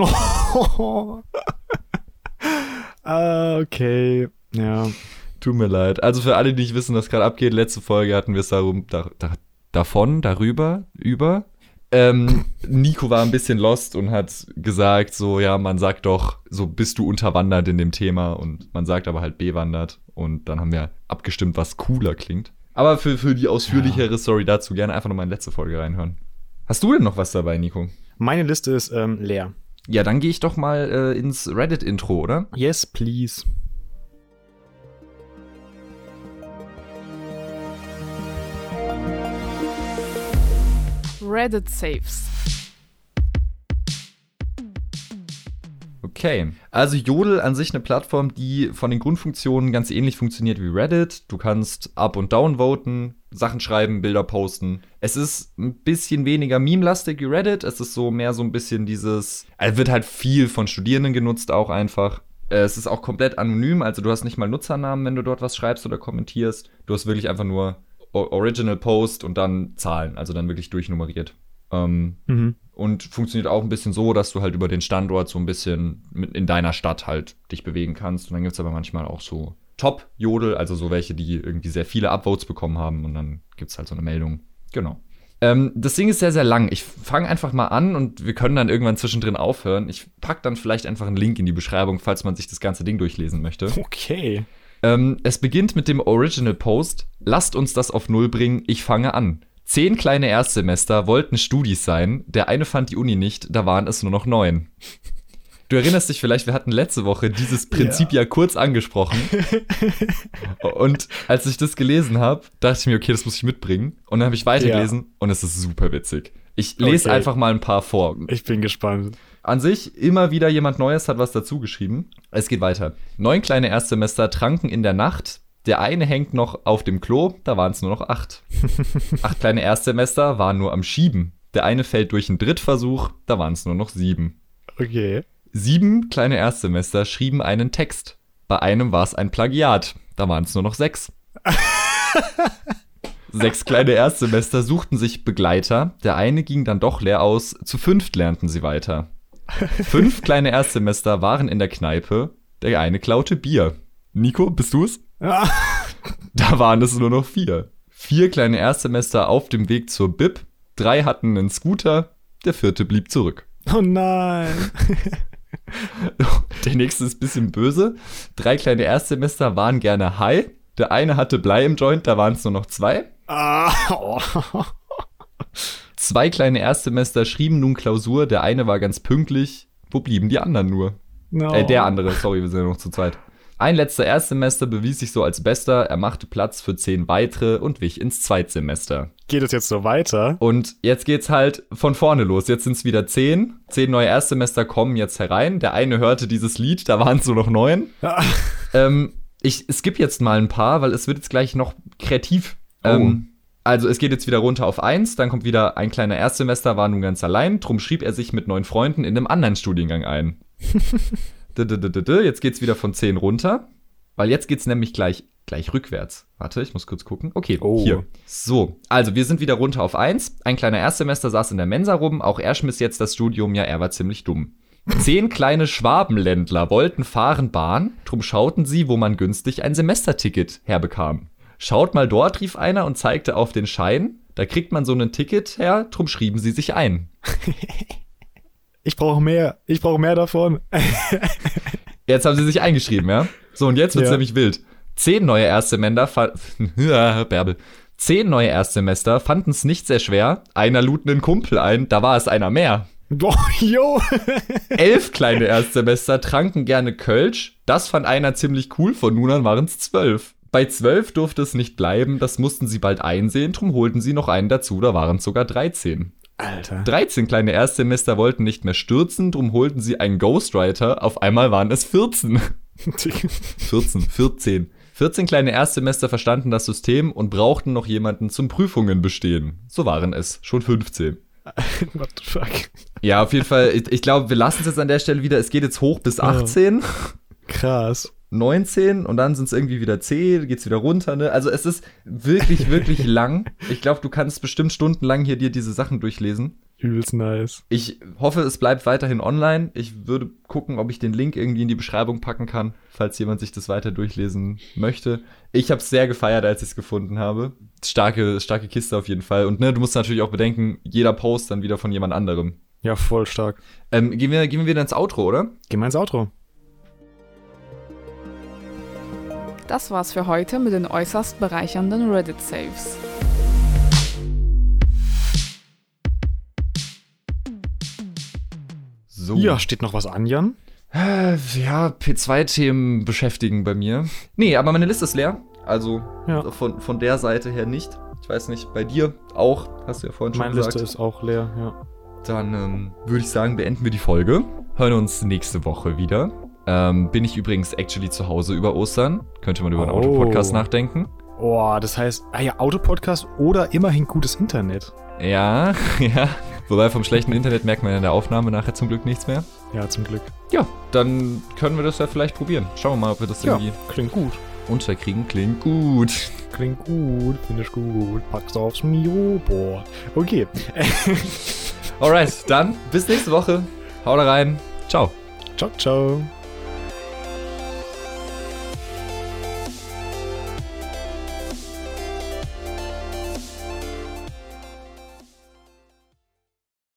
Ah, okay. Ja. Tut mir leid. Also für alle, die nicht wissen, was gerade abgeht, letzte Folge hatten wir es darum, da, da, davon, darüber, über. Ähm, Nico war ein bisschen lost und hat gesagt, so, ja, man sagt doch, so bist du unterwandert in dem Thema und man sagt aber halt bewandert und dann haben wir abgestimmt, was cooler klingt. Aber für, für die ausführlichere ja. Story dazu gerne einfach nochmal in letzte Folge reinhören. Hast du denn noch was dabei, Nico? Meine Liste ist ähm, leer. Ja, dann gehe ich doch mal äh, ins Reddit-Intro, oder? Yes, please. Reddit Saves. Okay, also Jodel an sich eine Plattform, die von den Grundfunktionen ganz ähnlich funktioniert wie Reddit. Du kannst up und down voten, Sachen schreiben, Bilder posten. Es ist ein bisschen weniger meme-lastig wie Reddit. Es ist so mehr so ein bisschen dieses, also wird halt viel von Studierenden genutzt auch einfach. Es ist auch komplett anonym, also du hast nicht mal Nutzernamen, wenn du dort was schreibst oder kommentierst. Du hast wirklich einfach nur Original Post und dann Zahlen, also dann wirklich durchnummeriert. Ähm, mhm. Und funktioniert auch ein bisschen so, dass du halt über den Standort so ein bisschen in deiner Stadt halt dich bewegen kannst. Und dann gibt es aber manchmal auch so Top-Jodel, also so welche, die irgendwie sehr viele Upvotes bekommen haben. Und dann gibt es halt so eine Meldung. Genau. Ähm, das Ding ist sehr, sehr lang. Ich fange einfach mal an und wir können dann irgendwann zwischendrin aufhören. Ich packe dann vielleicht einfach einen Link in die Beschreibung, falls man sich das ganze Ding durchlesen möchte. Okay. Ähm, es beginnt mit dem Original Post. Lasst uns das auf Null bringen. Ich fange an. Zehn kleine Erstsemester wollten Studis sein. Der eine fand die Uni nicht, da waren es nur noch neun. Du erinnerst dich vielleicht, wir hatten letzte Woche dieses Prinzip ja, ja kurz angesprochen. und als ich das gelesen habe, dachte ich mir, okay, das muss ich mitbringen. Und dann habe ich weitergelesen ja. und es ist super witzig. Ich lese okay. einfach mal ein paar vor. Ich bin gespannt. An sich, immer wieder jemand Neues hat was dazu geschrieben. Es geht weiter. Neun kleine Erstsemester tranken in der Nacht, der eine hängt noch auf dem Klo, da waren es nur noch acht. acht kleine Erstsemester waren nur am Schieben. Der eine fällt durch einen Drittversuch, da waren es nur noch sieben. Okay. Sieben kleine Erstsemester schrieben einen Text. Bei einem war es ein Plagiat, da waren es nur noch sechs. Sechs kleine Erstsemester suchten sich Begleiter. Der eine ging dann doch leer aus. Zu fünft lernten sie weiter. Fünf kleine Erstsemester waren in der Kneipe. Der eine klaute Bier. Nico, bist du es? da waren es nur noch vier. Vier kleine Erstsemester auf dem Weg zur Bib. Drei hatten einen Scooter. Der vierte blieb zurück. Oh nein. Der nächste ist ein bisschen böse. Drei kleine Erstsemester waren gerne high. Der eine hatte Blei im Joint, da waren es nur noch zwei. Ah. Zwei kleine Erstsemester schrieben nun Klausur. Der eine war ganz pünktlich. Wo blieben die anderen nur? No. Äh, der andere, sorry, wir sind ja noch zu zweit. Ein letzter Erstsemester bewies sich so als bester, er machte Platz für zehn weitere und wich ins Zweitsemester. Geht es jetzt so weiter? Und jetzt geht's halt von vorne los. Jetzt sind es wieder zehn. Zehn neue Erstsemester kommen jetzt herein. Der eine hörte dieses Lied, da waren es nur noch neun. ähm, ich skippe jetzt mal ein paar, weil es wird jetzt gleich noch kreativ. Oh. Ähm, also es geht jetzt wieder runter auf eins, dann kommt wieder ein kleiner Erstsemester, war nun ganz allein, drum schrieb er sich mit neun Freunden in einem anderen Studiengang ein. Jetzt geht's wieder von 10 runter, weil jetzt geht's nämlich gleich, gleich rückwärts. Warte, ich muss kurz gucken. Okay, oh. hier. So, also wir sind wieder runter auf 1. Ein kleiner Erstsemester saß in der Mensa rum, auch er schmiss jetzt das Studium, ja, er war ziemlich dumm. Zehn kleine Schwabenländler wollten fahren Bahn, drum schauten sie, wo man günstig ein Semesterticket herbekam. Schaut mal dort, rief einer und zeigte auf den Schein. Da kriegt man so ein Ticket her, drum schrieben sie sich ein. Ich brauche mehr. Ich brauche mehr davon. jetzt haben sie sich eingeschrieben, ja? So, und jetzt wird's ja. nämlich wild. Zehn neue Erstsemester, Bärbel. Zehn neue Erstsemester fanden es nicht sehr schwer. Einer lud einen Kumpel ein, da war es einer mehr. Boah, jo. Elf kleine Erstsemester tranken gerne Kölsch. Das fand einer ziemlich cool, von nun an waren es zwölf. Bei zwölf durfte es nicht bleiben, das mussten sie bald einsehen, drum holten sie noch einen dazu, da waren es sogar 13. Alter. 13 kleine Erstsemester wollten nicht mehr stürzen, drum holten sie einen Ghostwriter. Auf einmal waren es 14. 14, 14. 14 kleine Erstsemester verstanden das System und brauchten noch jemanden zum Prüfungen bestehen. So waren es, schon 15. What the fuck? Ja, auf jeden Fall, ich, ich glaube, wir lassen es jetzt an der Stelle wieder. Es geht jetzt hoch bis 18. Krass. 19 und dann sind es irgendwie wieder 10, geht's wieder runter, ne? Also es ist wirklich, wirklich lang. Ich glaube, du kannst bestimmt stundenlang hier dir diese Sachen durchlesen. Übelst nice. Ich hoffe, es bleibt weiterhin online. Ich würde gucken, ob ich den Link irgendwie in die Beschreibung packen kann, falls jemand sich das weiter durchlesen möchte. Ich habe es sehr gefeiert, als ich es gefunden habe. Starke, starke Kiste auf jeden Fall. Und ne, du musst natürlich auch bedenken, jeder Post dann wieder von jemand anderem. Ja, voll stark. Ähm, gehen, wir, gehen wir wieder ins Outro, oder? Geh mal ins Outro. Das war's für heute mit den äußerst bereichernden Reddit-Saves. So. Ja, steht noch was an, Jan? Äh, Ja, P2-Themen beschäftigen bei mir. Nee, aber meine Liste ist leer. Also Ja. von, von der Seite her nicht. Ich weiß nicht, bei dir auch, hast du ja vorhin schon Meine gesagt. Liste ist auch leer, ja. Dann ähm, würde ich sagen, beenden wir die Folge. Hören uns nächste Woche wieder. Ähm, bin ich übrigens actually zu Hause über Ostern. Könnte man über einen Oh. Autopodcast nachdenken. Oh, das heißt, ah ja, Autopodcast oder immerhin gutes Internet. Ja, ja. Wobei vom schlechten Internet merkt man in der Aufnahme nachher zum Glück nichts mehr. Ja, zum Glück. Ja, dann können wir das ja vielleicht probieren. Schauen wir mal, ob wir das Ja, irgendwie klingt gut. unterkriegen. Klingt gut. Klingt gut, finde ich gut. Pack's aufs Mio-Board. Okay. Alright, dann bis nächste Woche. Haut rein. Ciao. ciao, ciao.